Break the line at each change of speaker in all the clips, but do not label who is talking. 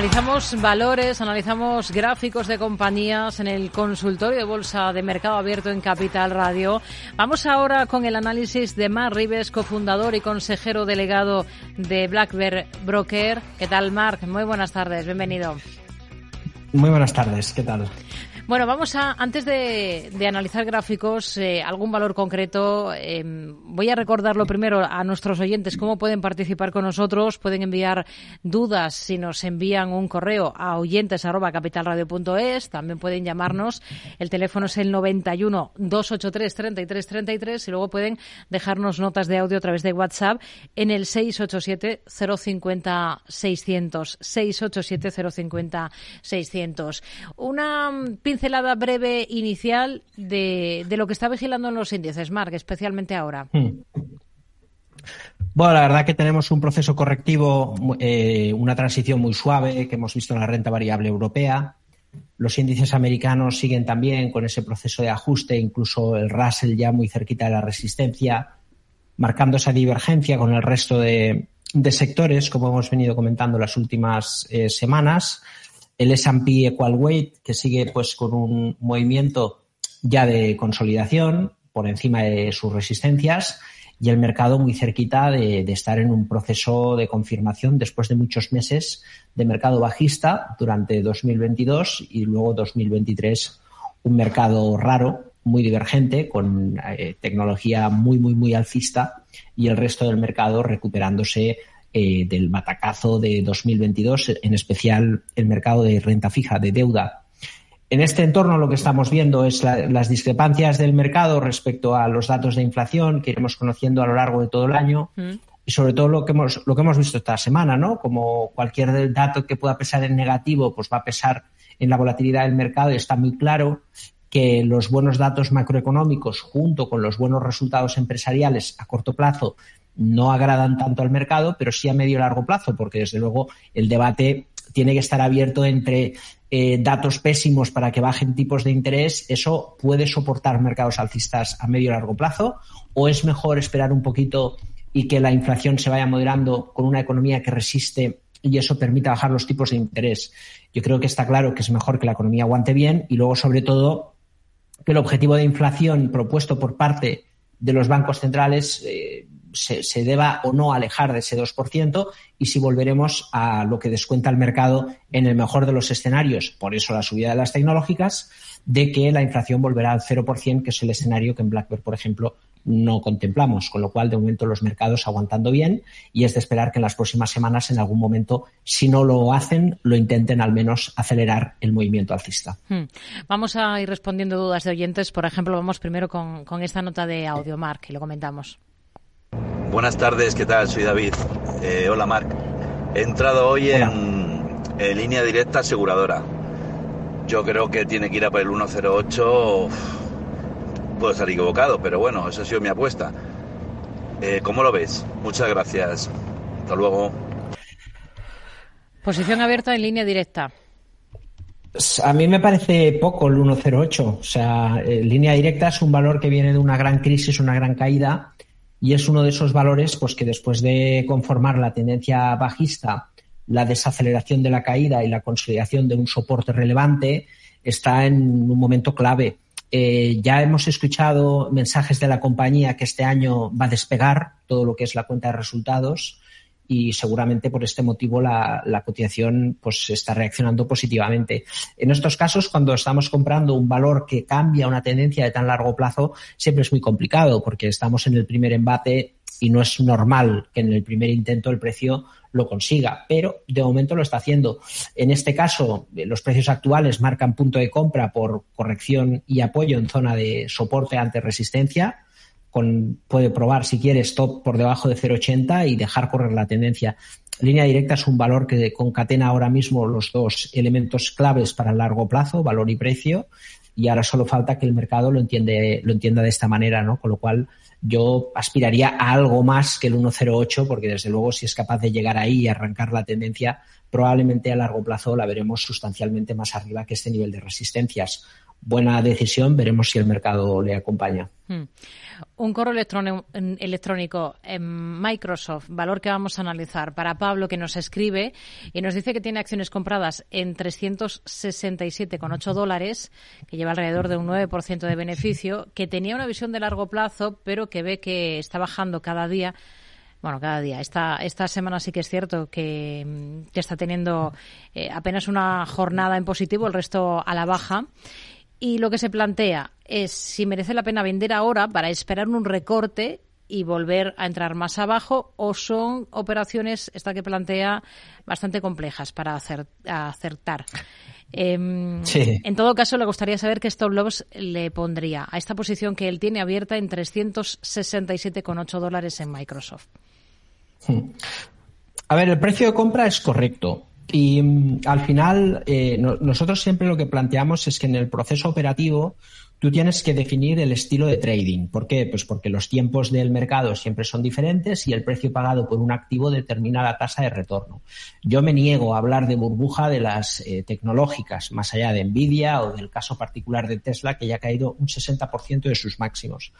Analizamos valores, analizamos gráficos de compañías en el consultorio de bolsa de mercado abierto en Capital Radio. Vamos ahora con el análisis de Mark Rives, cofundador y consejero delegado de Black Bear Broker. ¿Qué tal, Mark? Muy buenas tardes, bienvenido.
Muy buenas tardes, ¿qué tal?
Bueno, vamos a, antes de, analizar gráficos, eh, algún valor concreto, em, voy a recordarlo primero a nuestros oyentes cómo pueden participar con nosotros. Pueden enviar dudas si nos envían un correo a oyentes.capitalradio.es. También pueden llamarnos. El teléfono es el 91 283 33 33 y luego pueden dejarnos notas de audio a través de WhatsApp en el 687 050 600. 687 050 600. Una pincelada breve inicial de, lo que está vigilando en los índices, Mark, especialmente ahora. Hmm.
Bueno, la verdad que tenemos un proceso correctivo, eh, una transición muy suave que hemos visto en la renta variable europea. Los índices americanos siguen también con ese proceso de ajuste, incluso el Russell ya muy cerquita de la resistencia, marcando esa divergencia con el resto de, sectores, como hemos venido comentando las últimas eh, semanas el S&P Equal Weight, que sigue pues con un movimiento ya de consolidación por encima de sus resistencias y el mercado muy cerquita de, estar en un proceso de confirmación después de muchos meses de mercado bajista durante 2022 y luego 2023 un mercado raro, muy divergente, con eh, tecnología muy, muy, muy alcista y el resto del mercado recuperándose eh, del batacazo de 2022, en especial el mercado de renta fija, de deuda. En este entorno lo que estamos viendo es las discrepancias del mercado respecto a los datos de inflación que iremos conociendo a lo largo de todo el año mm. y sobre todo lo que hemos lo que hemos visto esta semana, ¿no? Como cualquier dato que pueda pesar en negativo, pues va a pesar en la volatilidad del mercado. Está muy claro que los buenos datos macroeconómicos junto con los buenos resultados empresariales a corto plazo no agradan tanto al mercado, pero sí a medio y largo plazo, porque desde luego el debate tiene que estar abierto entre eh, datos pésimos para que bajen tipos de interés, eso puede soportar mercados alcistas a medio y largo plazo, o es mejor esperar un poquito y que la inflación se vaya moderando con una economía que resiste y eso permita bajar los tipos de interés. Yo creo que está claro que es mejor que la economía aguante bien y luego, sobre todo, que el objetivo de inflación propuesto por parte de los bancos centrales eh, se, deba o no alejar de ese 2% y si volveremos a lo que descuenta el mercado en el mejor de los escenarios, por eso la subida de las tecnológicas, de que la inflación volverá al 0%, que es el escenario que en Blackbird, por ejemplo, no contemplamos, con lo cual de momento los mercados aguantando bien y es de esperar que en las próximas semanas en algún momento, si no lo hacen, lo intenten al menos acelerar el movimiento alcista. Hmm.
Vamos a ir respondiendo dudas de oyentes. Por ejemplo, vamos primero con, con esta nota de audio, Mark, y lo comentamos.
Buenas tardes, ¿qué tal? Soy David. Eh, hola, Marc. He entrado hoy en, línea directa aseguradora. Yo creo que tiene que ir a por el 108. Puedo estar equivocado, pero bueno, esa ha sido mi apuesta. Eh, ¿Cómo lo ves? Muchas gracias. Hasta luego.
Posición abierta en línea directa.
A mí me parece poco el 108. O sea, línea directa es un valor que viene de una gran crisis, una gran caída y es uno de esos valores pues que después de conformar la tendencia bajista, la desaceleración de la caída y la consolidación de un soporte relevante está en un momento clave. Eh, ya hemos escuchado mensajes de la compañía que este año va a despegar todo lo que es la cuenta de resultados y seguramente por este motivo la, cotización pues está reaccionando positivamente. En estos casos, cuando estamos comprando un valor que cambia una tendencia de tan largo plazo, siempre es muy complicado porque estamos en el primer embate y no es normal que en el primer intento el precio lo consiga, pero de momento lo está haciendo. En este caso, los precios actuales marcan punto de compra por corrección y apoyo en zona de soporte ante resistencia puede probar si quiere stop por debajo de 0,80 y dejar correr la tendencia. Línea directa es un valor que concatena ahora mismo los dos elementos claves para el largo plazo, valor y precio, y ahora solo falta que el mercado lo entiende, lo entienda de esta manera, ¿no? Con lo cual yo aspiraría a algo más que el 1,08, porque desde luego si es capaz de llegar ahí y arrancar la tendencia, probablemente a largo plazo la veremos sustancialmente más arriba que este nivel de resistencias. Buena decisión, veremos si el mercado le acompaña. Hmm.
Un correo electrónico en Microsoft, valor que vamos a analizar, para Pablo que nos escribe y nos dice que tiene acciones compradas en 367,8 dólares, que lleva alrededor de un 9% de beneficio, que tenía una visión de largo plazo, pero que ve que está bajando cada día bueno, cada día. Esta, esta semana sí que es cierto que, está teniendo eh, apenas una jornada en positivo, el resto a la baja. Y lo que se plantea es si merece la pena vender ahora para esperar un recorte y volver a entrar más abajo o son operaciones, esta que plantea, bastante complejas para acertar. Em, en todo caso, le gustaría saber qué stop loss le pondría a esta posición que él tiene abierta en 367,8 dólares en Microsoft.
A ver, el precio de compra es correcto. Y mm, al final, eh, nosotros siempre lo que planteamos es que en el proceso operativo tú tienes que definir el estilo de trading. ¿Por qué? Pues porque los tiempos del mercado siempre son diferentes y el precio pagado por un activo determina la tasa de retorno. Yo me niego a hablar de burbuja de las eh, tecnológicas, más allá de Nvidia o del caso particular de Tesla, que ya ha caído un 60% de sus máximos.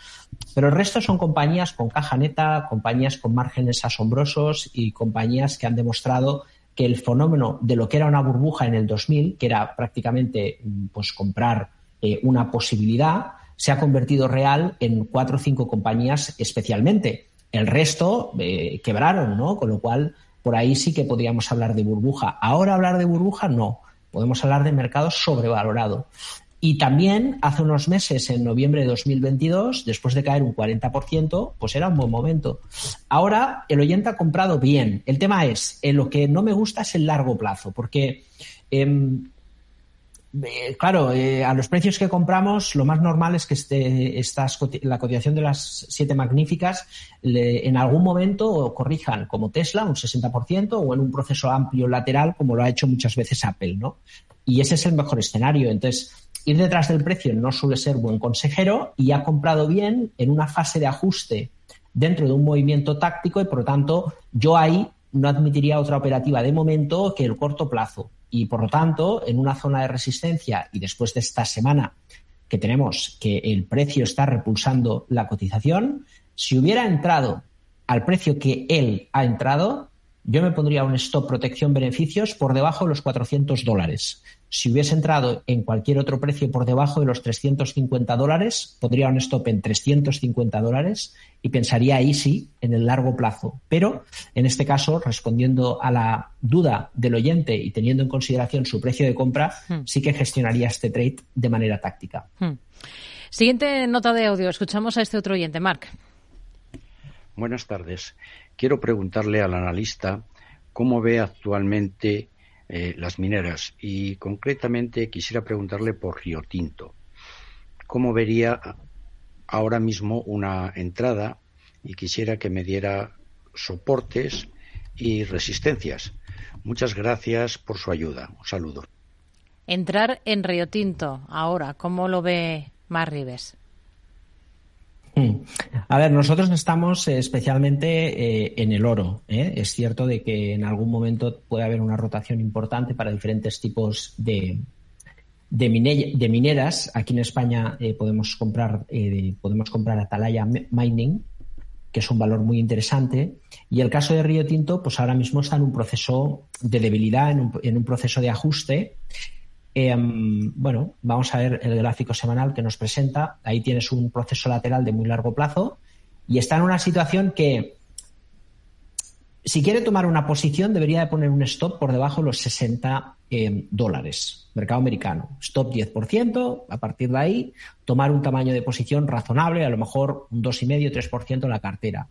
Pero el resto son compañías con caja neta, compañías con márgenes asombrosos y compañías que han demostrado que el fenómeno de lo que era una burbuja en el 2000, que era prácticamente pues comprar eh, una posibilidad, se ha convertido real en cuatro o cinco compañías especialmente. El resto eh, quebraron, ¿no? Con lo cual, por ahí sí que podríamos hablar de burbuja. Ahora hablar de burbuja, no. Podemos hablar de mercado sobrevalorado. Y también hace unos meses, en noviembre de 2022, después de caer un 40%, pues era un buen momento. Ahora el oyente ha comprado bien. El tema es, en lo que no me gusta es el largo plazo, porque, em, eh, claro, eh, a los precios que compramos, lo más normal es que este, la cotización de las siete magníficas en algún momento corrijan, como Tesla, un 60%, o en un proceso amplio lateral, como lo ha hecho muchas veces Apple, ¿no? Y ese es el mejor escenario. Entonces, ir detrás del precio no suele ser buen consejero y ha comprado bien en una fase de ajuste dentro de un movimiento táctico y por lo tanto yo ahí no admitiría otra operativa de momento que el corto plazo. Y por lo tanto, en una zona de resistencia y después de esta semana que tenemos que el precio está repulsando la cotización, si hubiera entrado al precio que él ha entrado, yo me pondría un stop protección beneficios por debajo de los 400 dólares. Si hubiese entrado en cualquier otro precio por debajo de los 350 dólares, pondría un stop en 350 dólares y pensaría ahí sí en el largo plazo. Pero en este caso, respondiendo a la duda del oyente y teniendo en consideración su precio de compra, hmm. sí que gestionaría este trade de manera táctica. Hmm.
Siguiente nota de audio. Escuchamos a este otro oyente, Marc.
Buenas tardes. Quiero preguntarle al analista cómo ve actualmente eh, las mineras y concretamente quisiera preguntarle por Río Tinto. ¿Cómo vería ahora mismo una entrada y quisiera que me diera soportes y resistencias? Muchas gracias por su ayuda. Un saludo.
Entrar en Río Tinto ahora, ¿cómo lo ve Mar
Hmm. A ver, nosotros estamos eh, especialmente eh, en el oro. ¿eh? Es cierto de que en algún momento puede haber una rotación importante para diferentes tipos de, de, mineras. Aquí en España podemos comprar podemos comprar Atalaya Mining, que es un valor muy interesante. Y el caso de Río Tinto, pues ahora mismo está en un proceso de debilidad, en un proceso de ajuste. Em, bueno, vamos a ver el gráfico semanal que nos presenta. Ahí tienes un proceso lateral de muy largo plazo y está en una situación que, si quiere tomar una posición, debería de poner un stop por debajo de los 60 em, dólares. Mercado americano. Stop 10%, a partir de ahí, tomar un tamaño de posición razonable, a lo mejor un 2,5-3% en la cartera.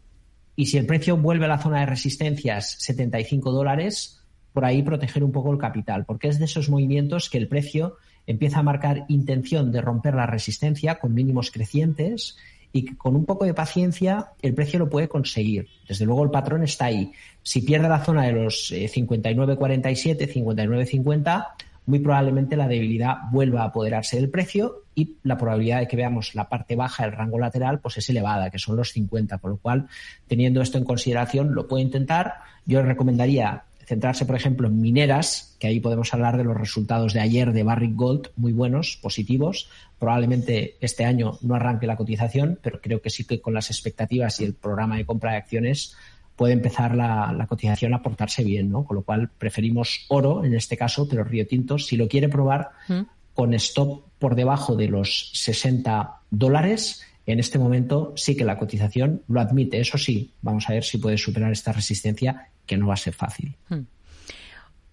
Y si el precio vuelve a la zona de resistencias 75 dólares, por ahí proteger un poco el capital, porque es de esos movimientos que el precio empieza a marcar intención de romper la resistencia con mínimos crecientes y que con un poco de paciencia el precio lo puede conseguir. Desde luego el patrón está ahí. Si pierde la zona de los 59.47, eh, 59.50, muy probablemente la debilidad vuelva a apoderarse del precio y la probabilidad de que veamos la parte baja del rango lateral pues es elevada, que son los 50, por lo cual teniendo esto en consideración lo puede intentar. Yo recomendaría centrarse, por ejemplo, en mineras, que ahí podemos hablar de los resultados de ayer de Barrick Gold, muy buenos, positivos. Probablemente este año no arranque la cotización, pero creo que sí que con las expectativas y el programa de compra de acciones puede empezar la, cotización a portarse bien, ¿no? Con lo cual preferimos oro en este caso, pero Río Tinto, si lo quiere probar mm. con stop por debajo de los 60 dólares, en este momento sí que la cotización lo admite. Eso sí, vamos a ver si puede superar esta resistencia, que no va a ser fácil. Hmm.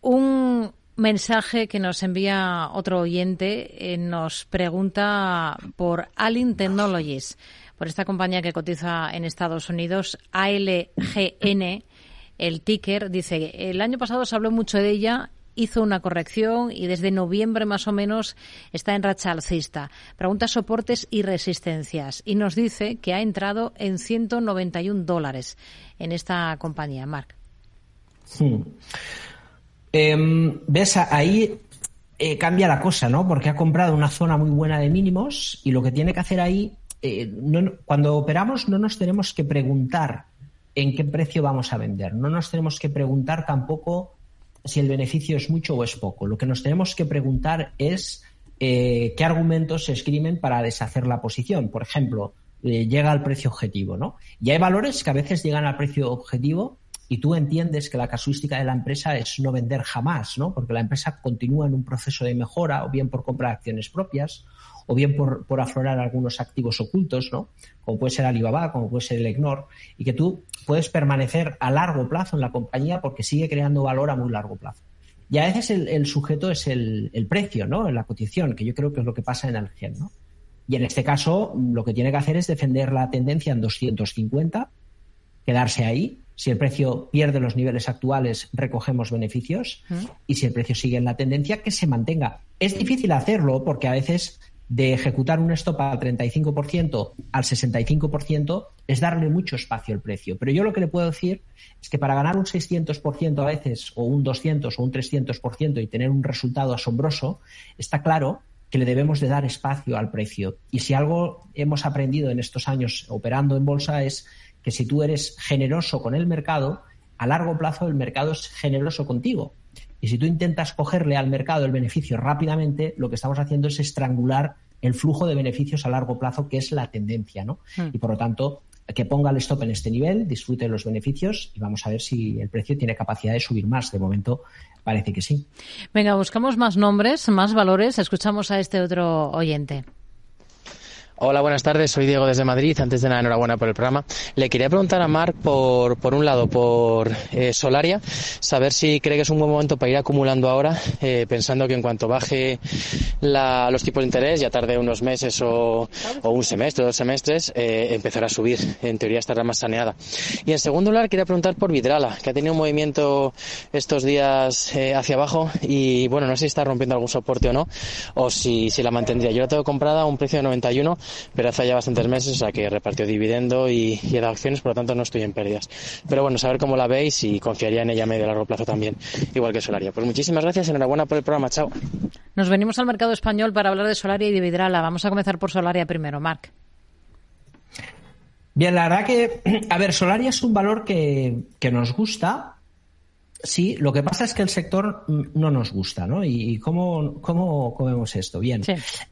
Un mensaje que nos envía otro oyente eh, nos pregunta por Alin Technologies, por esta compañía que cotiza en Estados Unidos, ALGN. El ticker dice, el año pasado se habló mucho de ella hizo una corrección y desde noviembre más o menos está en racha alcista. Pregunta soportes y resistencias y nos dice que ha entrado en 191 dólares en esta compañía.
Hmm. Em, ¿Ves? Ahí eh, cambia la cosa, ¿no? Porque ha comprado una zona muy buena de mínimos y lo que tiene que hacer ahí, eh, cuando operamos no nos tenemos que preguntar en qué precio vamos a vender. No nos tenemos que preguntar tampoco si el beneficio es mucho o es poco. Lo que nos tenemos que preguntar es eh, qué argumentos se escriben para deshacer la posición. Por ejemplo, eh, llega al precio objetivo, ¿no? Y hay valores que a veces llegan al precio objetivo y tú entiendes que la casuística de la empresa es no vender jamás, ¿no? Porque la empresa continúa en un proceso de mejora, o bien por comprar acciones propias, o bien por, por aflorar algunos activos ocultos, ¿no? Como puede ser Alibaba, como puede ser el EGNOR, y que tú puedes permanecer a largo plazo en la compañía porque sigue creando valor a muy largo plazo. Y a veces el, sujeto es el, precio, ¿no? La cotización, que yo creo que es lo que pasa en el GEN, ¿no? Y en este caso, lo que tiene que hacer es defender la tendencia en 250, quedarse ahí. Si el precio pierde los niveles actuales, recogemos beneficios. Y si el precio sigue en la tendencia, que se mantenga. Es difícil hacerlo porque a veces de ejecutar un stop al 35% al 65% es darle mucho espacio al precio. Pero yo lo que le puedo decir es que para ganar un 600% a veces, o un 200 o un 300% y tener un resultado asombroso, está claro que le debemos de dar espacio al precio. Y si algo hemos aprendido en estos años operando en bolsa es que si tú eres generoso con el mercado, a largo plazo el mercado es generoso contigo. Y si tú intentas cogerle al mercado el beneficio rápidamente, lo que estamos haciendo es estrangular el flujo de beneficios a largo plazo, que es la tendencia, ¿no? Hmm. Y por lo tanto, que ponga el stop en este nivel, disfrute los beneficios y vamos a ver si el precio tiene capacidad de subir más. De momento parece que sí.
Venga, buscamos más nombres, más valores. Escuchamos a este otro oyente.
Hola, buenas tardes. Soy Diego desde Madrid. Antes de nada, enhorabuena por el programa. Le quería preguntar a Marc por, por un lado, por eh, Solaria, saber si cree que es un buen momento para ir acumulando ahora, eh, pensando que en cuanto baje la, los tipos de interés, ya tarde unos meses o, o un semestre dos semestres, eh, empezará a subir. En teoría estará más saneada. Y en segundo lugar, quería preguntar por Vidrala, que ha tenido un movimiento estos días hacia abajo y, bueno, no sé si está rompiendo algún soporte o no, o si, si la mantendría. Yo la tengo comprada a un precio de 91 pero hace ya bastantes meses, o sea que repartió dividendo y, y he dado acciones, por lo tanto no estoy en pérdidas. Pero bueno, saber cómo la veis y confiaría en ella a medio y largo plazo también, igual que Solaria. Pues muchísimas gracias, enhorabuena por el programa, chao.
Nos venimos al mercado español para hablar de Solaria y de Vidrala. Vamos a comenzar por Solaria primero, Marc.
Bien, la verdad que, a ver, Solaria es un valor que, que nos gusta, Sí, lo que pasa es que el sector no nos gusta, ¿no? ¿Y cómo, cómo, vemos esto? Bien,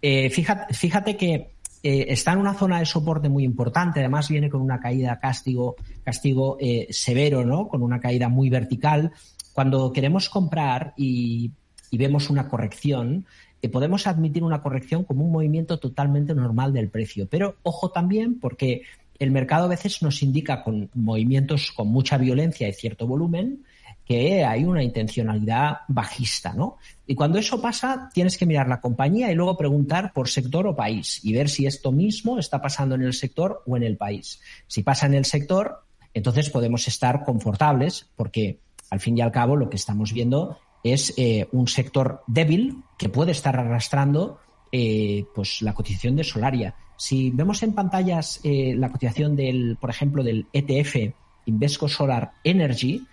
eh, fíjate, fíjate, que eh, está en una zona de soporte muy importante, además viene con una caída castigo, castigo eh, severo, ¿no? Con una caída muy vertical. Cuando queremos comprar y, vemos una corrección, eh, podemos admitir una corrección como un movimiento totalmente normal del precio. Pero ojo también porque el mercado a veces nos indica con movimientos con mucha violencia y cierto volumen que hay una intencionalidad bajista, ¿no? Y cuando eso pasa, tienes que mirar la compañía y luego preguntar por sector o país y ver si esto mismo está pasando en el sector o en el país. Si pasa en el sector, entonces podemos estar confortables porque al fin y al cabo lo que estamos viendo es eh, un sector débil que puede estar arrastrando eh, pues la cotización de Solaria. Si vemos en pantallas eh, la cotización del, por ejemplo, del ETF Invesco Solar Energy,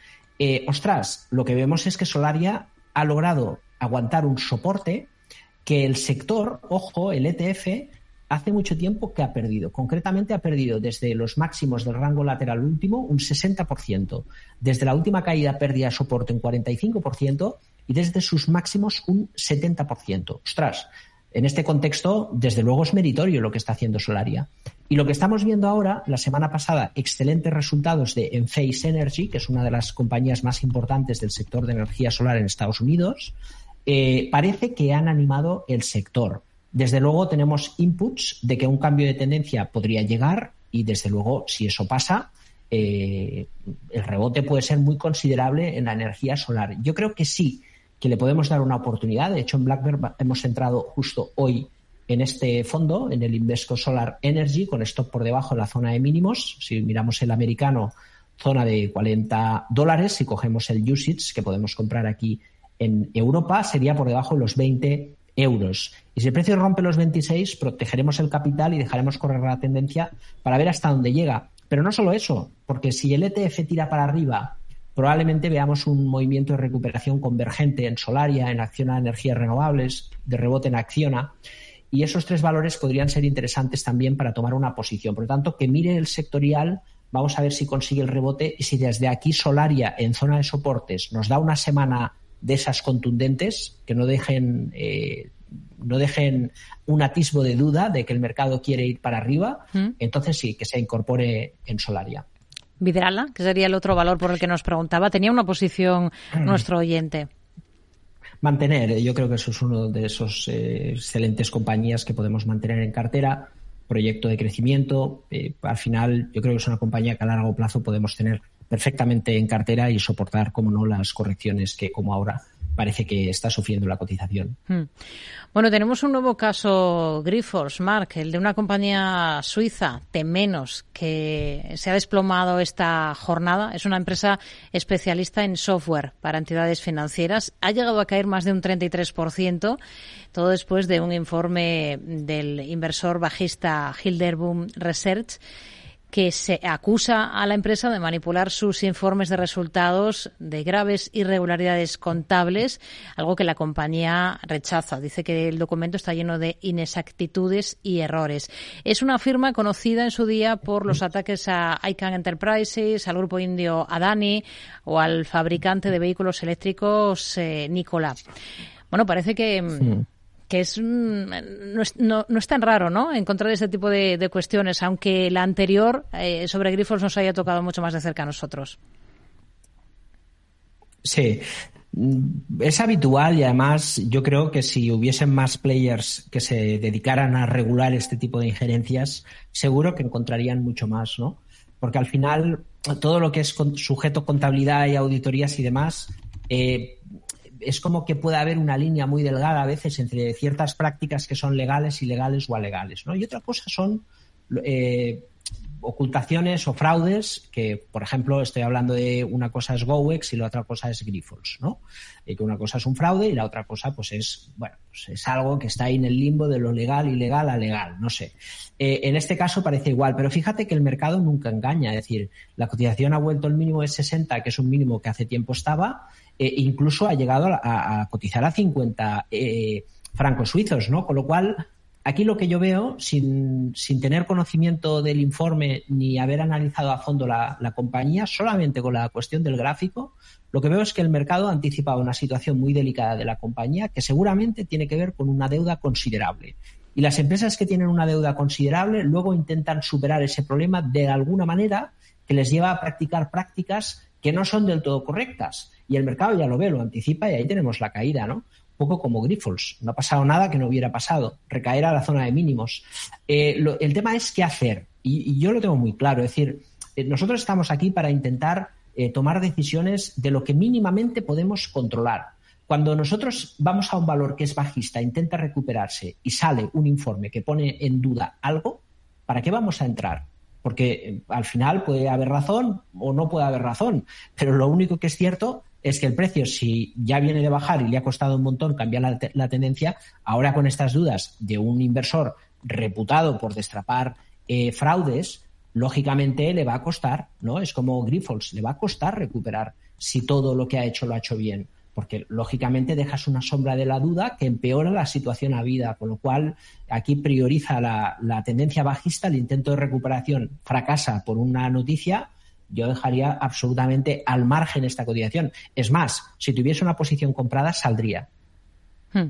eh, ostras, lo que vemos es que Solaria ha logrado aguantar un soporte que el sector, ojo, el ETF, hace mucho tiempo que ha perdido. Concretamente ha perdido desde los máximos del rango lateral último un 60%, desde la última caída pérdida soporte un 45% y desde sus máximos un 70%. Ostras, en este contexto, desde luego es meritorio lo que está haciendo Solaria. Y lo que estamos viendo ahora, la semana pasada, excelentes resultados de Enphase Energy, que es una de las compañías más importantes del sector de energía solar en Estados Unidos, eh, parece que han animado el sector. Desde luego tenemos inputs de que un cambio de tendencia podría llegar y desde luego si eso pasa, eh, el rebote puede ser muy considerable en la energía solar. Yo creo que sí, que le podemos dar una oportunidad. De hecho, en Blackbird hemos entrado justo hoy en este fondo, en el Invesco Solar Energy, con stop por debajo de la zona de mínimos. Si miramos el americano, zona de 40 dólares. Si cogemos el USITS, que podemos comprar aquí en Europa, sería por debajo de los 20 euros. Y si el precio rompe los 26, protegeremos el capital y dejaremos correr la tendencia para ver hasta dónde llega. Pero no solo eso, porque si el ETF tira para arriba, probablemente veamos un movimiento de recuperación convergente en Solaria, en Acciona Energías Renovables, de rebote en Acciona. Y esos tres valores podrían ser interesantes también para tomar una posición. Por lo tanto, que mire el sectorial, vamos a ver si consigue el rebote y si desde aquí Solaria en zona de soportes nos da una semana de esas contundentes que no dejen eh, no dejen un atisbo de duda de que el mercado quiere ir para arriba, ¿Mm? entonces sí, que se incorpore en Solaria.
Vidrala, que sería el otro valor por el que nos preguntaba, tenía una posición nuestro oyente.
Mantener, yo creo que eso es uno de esos eh, excelentes compañías que podemos mantener en cartera, proyecto de crecimiento. Eh, al final, yo creo que es una compañía que a largo plazo podemos tener perfectamente en cartera y soportar, como no, las correcciones que como ahora parece que está sufriendo la cotización. Hmm.
Bueno, tenemos un nuevo caso Grifols, Mark, el de una compañía suiza, Temenos, que se ha desplomado esta jornada. Es una empresa especialista en software para entidades financieras. Ha llegado a caer más de un 33%, todo después de un informe del inversor bajista Hilderboom Research que se acusa a la empresa de manipular sus informes de resultados de graves irregularidades contables, algo que la compañía rechaza. Dice que el documento está lleno de inexactitudes y errores. Es una firma conocida en su día por los ataques a ICANN Enterprises, al grupo indio Adani o al fabricante de vehículos eléctricos eh, Nikola. Bueno, parece que mm, que es no, es, no, es tan raro, ¿no? Encontrar ese tipo de, cuestiones, aunque la anterior eh, sobre grifos nos haya tocado mucho más de cerca a nosotros.
Sí, es habitual y además yo creo que si hubiesen más players que se dedicaran a regular este tipo de injerencias, seguro que encontrarían mucho más, ¿no? Porque al final todo lo que es sujeto contabilidad y auditorías y demás, eh, es como que puede haber una línea muy delgada a veces entre ciertas prácticas que son legales, ilegales o alegales, ¿no? Y otra cosa son eh, ocultaciones o fraudes, que por ejemplo estoy hablando de una cosa es GoEx y la otra cosa es Grifols, ¿no? Y que una cosa es un fraude y la otra cosa pues es, bueno, pues es algo que está ahí en el limbo de lo legal, ilegal a legal, no sé. Eh, en este caso parece igual, pero fíjate que el mercado nunca engaña, es decir, la cotización ha vuelto al mínimo de 60, que es un mínimo que hace tiempo estaba, eh, incluso ha llegado a, cotizar a 50 eh, francos suizos, ¿no? Con lo cual, aquí lo que yo veo, sin, sin tener conocimiento del informe ni haber analizado a fondo la, la, compañía, solamente con la cuestión del gráfico, lo que veo es que el mercado ha anticipado una situación muy delicada de la compañía que seguramente tiene que ver con una deuda considerable. Y las empresas que tienen una deuda considerable luego intentan superar ese problema de alguna manera que les lleva a practicar prácticas que no son del todo correctas. Y el mercado ya lo ve, lo anticipa y ahí tenemos la caída, ¿no? Un poco como Grifols. No ha pasado nada que no hubiera pasado. Recaer a la zona de mínimos. Eh, el tema es qué hacer. Y, yo lo tengo muy claro. Es decir, eh, nosotros estamos aquí para intentar eh, tomar decisiones de lo que mínimamente podemos controlar. Cuando nosotros vamos a un valor que es bajista, intenta recuperarse y sale un informe que pone en duda algo, ¿para qué vamos a entrar? Porque al final puede haber razón o no puede haber razón, pero lo único que es cierto es que el precio, si ya viene de bajar y le ha costado un montón cambiar la, tendencia, ahora con estas dudas de un inversor reputado por destrapar eh, fraudes, lógicamente le va a costar, ¿no? Es como Grifols, le va a costar recuperar si todo lo que ha hecho lo ha hecho bien. porque lógicamente dejas una sombra de la duda que empeora la situación a vida, con lo cual aquí prioriza la, la tendencia bajista, el intento de recuperación fracasa por una noticia, yo dejaría absolutamente al margen esta cotización. Es más, si tuviese una posición comprada, saldría.
Hmm.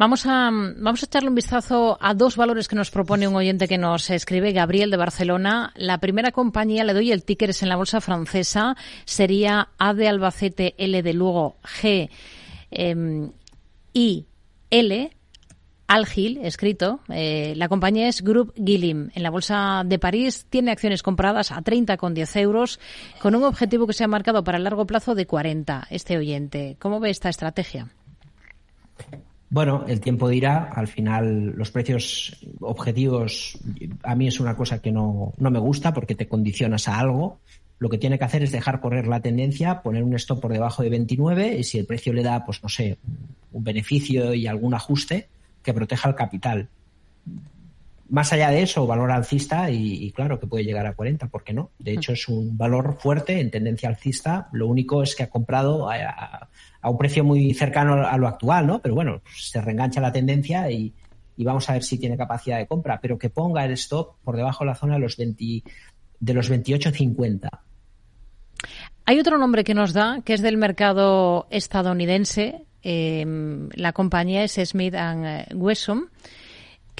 Vamos a, vamos a echarle un vistazo a dos valores que nos propone un oyente que nos escribe, Gabriel de Barcelona. La primera compañía, le doy el ticker, es en la bolsa francesa, sería A de Albacete, L de Lugo, G, eh, I, L, Algil, escrito. Eh, la compañía es Group Gilim. En la bolsa de París tiene acciones compradas a 30,10 euros con un objetivo que se ha marcado para el largo plazo de 40. Este oyente, ¿cómo ve esta estrategia?
Bueno, el tiempo dirá. Al final, los precios objetivos a mí es una cosa que no, no me gusta porque te condicionas a algo. Lo que tiene que hacer es dejar correr la tendencia, poner un stop por debajo de 29 y si el precio le da, pues no sé, un beneficio y algún ajuste, que proteja el capital. Más allá de eso, valor alcista y, claro que puede llegar a 40, ¿por qué no? De hecho, es un valor fuerte en tendencia alcista. Lo único es que ha comprado a, un precio muy cercano a lo actual, ¿no? Pero bueno, se reengancha la tendencia y, vamos a ver si tiene capacidad de compra. Pero que ponga el stop por debajo de la zona de los, 20, de los 28.50.
Hay otro nombre que nos da, que es del mercado estadounidense. Em, la compañía es Smith Wesson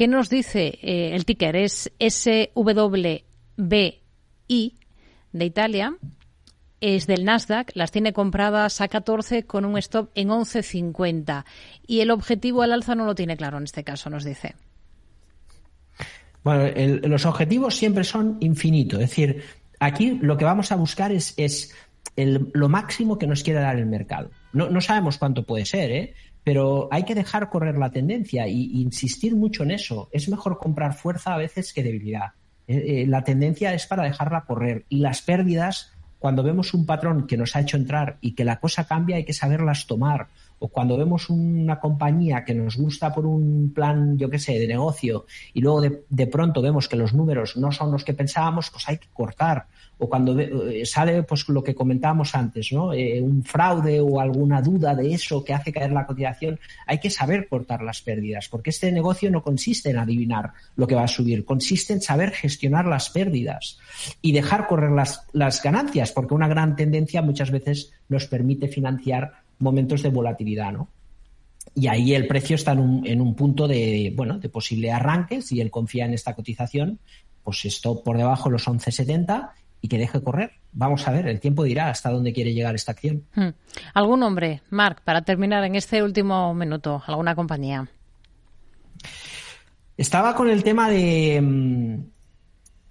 ¿Qué nos dice eh, el ticker? Es SWBI de Italia. Es del Nasdaq, las tiene compradas a 14 con un stop en 11.50. Y el objetivo al alza no lo tiene claro en este caso, nos dice.
Bueno, los objetivos siempre son infinitos. Es decir, aquí lo que vamos a buscar es, es lo máximo que nos quiere dar el mercado. No, no sabemos cuánto puede ser, ¿eh? pero hay que dejar correr la tendencia e insistir mucho en eso. Es mejor comprar fuerza a veces que debilidad. Eh, eh, la tendencia es para dejarla correr y las pérdidas, cuando vemos un patrón que nos ha hecho entrar y que la cosa cambia, hay que saberlas tomar. O cuando vemos una compañía que nos gusta por un plan, yo qué sé, de negocio y luego de, de pronto vemos que los números no son los que pensábamos, pues hay que cortar o cuando eh, sale pues lo que comentábamos antes, ¿no? Eh, un fraude o alguna duda de eso que hace caer la cotización, hay que saber cortar las pérdidas, porque este negocio no consiste en adivinar lo que va a subir, consiste en saber gestionar las pérdidas y dejar correr las, las ganancias, porque una gran tendencia muchas veces nos permite financiar momentos de volatilidad, ¿no? Y ahí el precio está en un, en un punto de, bueno, de posible arranque, si él confía en esta cotización, pues esto por debajo de los 11.70 y que deje correr. Vamos a ver, el tiempo dirá hasta dónde quiere llegar esta acción.
Hmm. ¿Algún nombre, Marc, para terminar en este último minuto? ¿Alguna compañía?
Estaba con el tema de.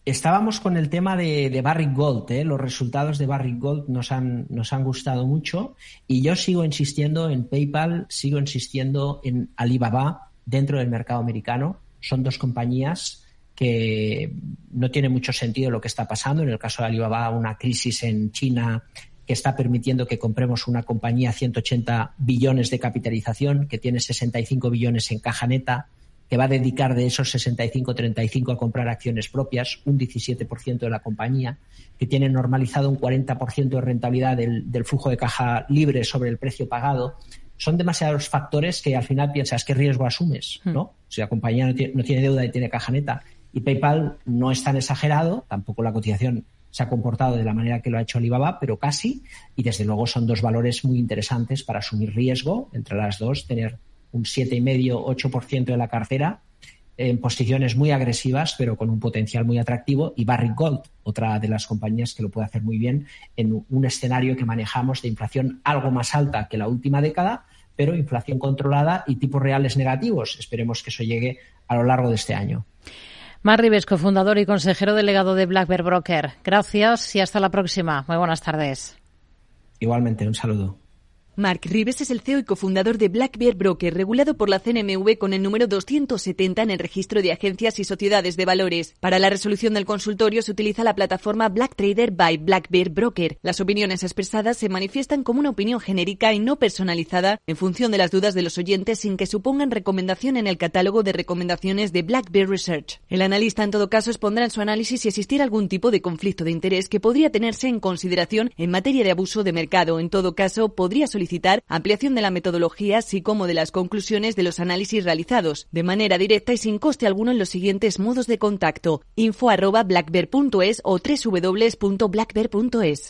Estábamos con el tema de, de Barrick Gold. ¿eh? Los resultados de Barrick Gold nos han, nos han gustado mucho y yo sigo insistiendo en PayPal, sigo insistiendo en Alibaba dentro del mercado americano. Son dos compañías que no tiene mucho sentido lo que está pasando. En el caso de Alibaba, una crisis en China que está permitiendo que compremos una compañía 180 billones de capitalización, que tiene 65 billones en caja neta, que va a dedicar de esos 65, 35 a comprar acciones propias, un 17% de la compañía, que tiene normalizado un 40% de rentabilidad del, del, flujo de caja libre sobre el precio pagado. Son demasiados factores que al final piensas qué riesgo asumes, ¿no? Hmm. Si la compañía no tiene, no tiene deuda y tiene caja neta y PayPal no es tan exagerado, tampoco la cotización se ha comportado de la manera que lo ha hecho Alibaba, pero casi, y desde luego son dos valores muy interesantes para asumir riesgo entre las dos, tener un 7,5-8% de la cartera en posiciones muy agresivas, pero con un potencial muy atractivo, y Barrick Gold, otra de las compañías que lo puede hacer muy bien en un escenario que manejamos de inflación algo más alta que la última década, pero inflación controlada y tipos reales negativos. Esperemos que eso llegue a lo largo de este año.
Mar Ribesco, fundador y consejero delegado de Black Bear Broker. Gracias y hasta la próxima. Muy buenas tardes.
Igualmente, un saludo.
Mark Rives es el CEO y cofundador de Black Bear Broker, regulado por la CNMV con el número 270 en el registro de agencias y sociedades de valores. Para la resolución del consultorio se utiliza la plataforma Black Trader by Black Bear Broker. Las opiniones expresadas se manifiestan como una opinión genérica y no personalizada en función de las dudas de los oyentes sin que supongan recomendación en el catálogo de recomendaciones de Black Bear Research. El analista en todo caso expondrá en su análisis si existiera algún tipo de conflicto de interés que podría tenerse en consideración en materia de abuso de mercado. En todo caso, podría solicitar solicitar ampliación de la metodología así como de las conclusiones de los análisis realizados, de manera directa y sin coste alguno en los siguientes modos de contacto info arroba o www.blackbear.es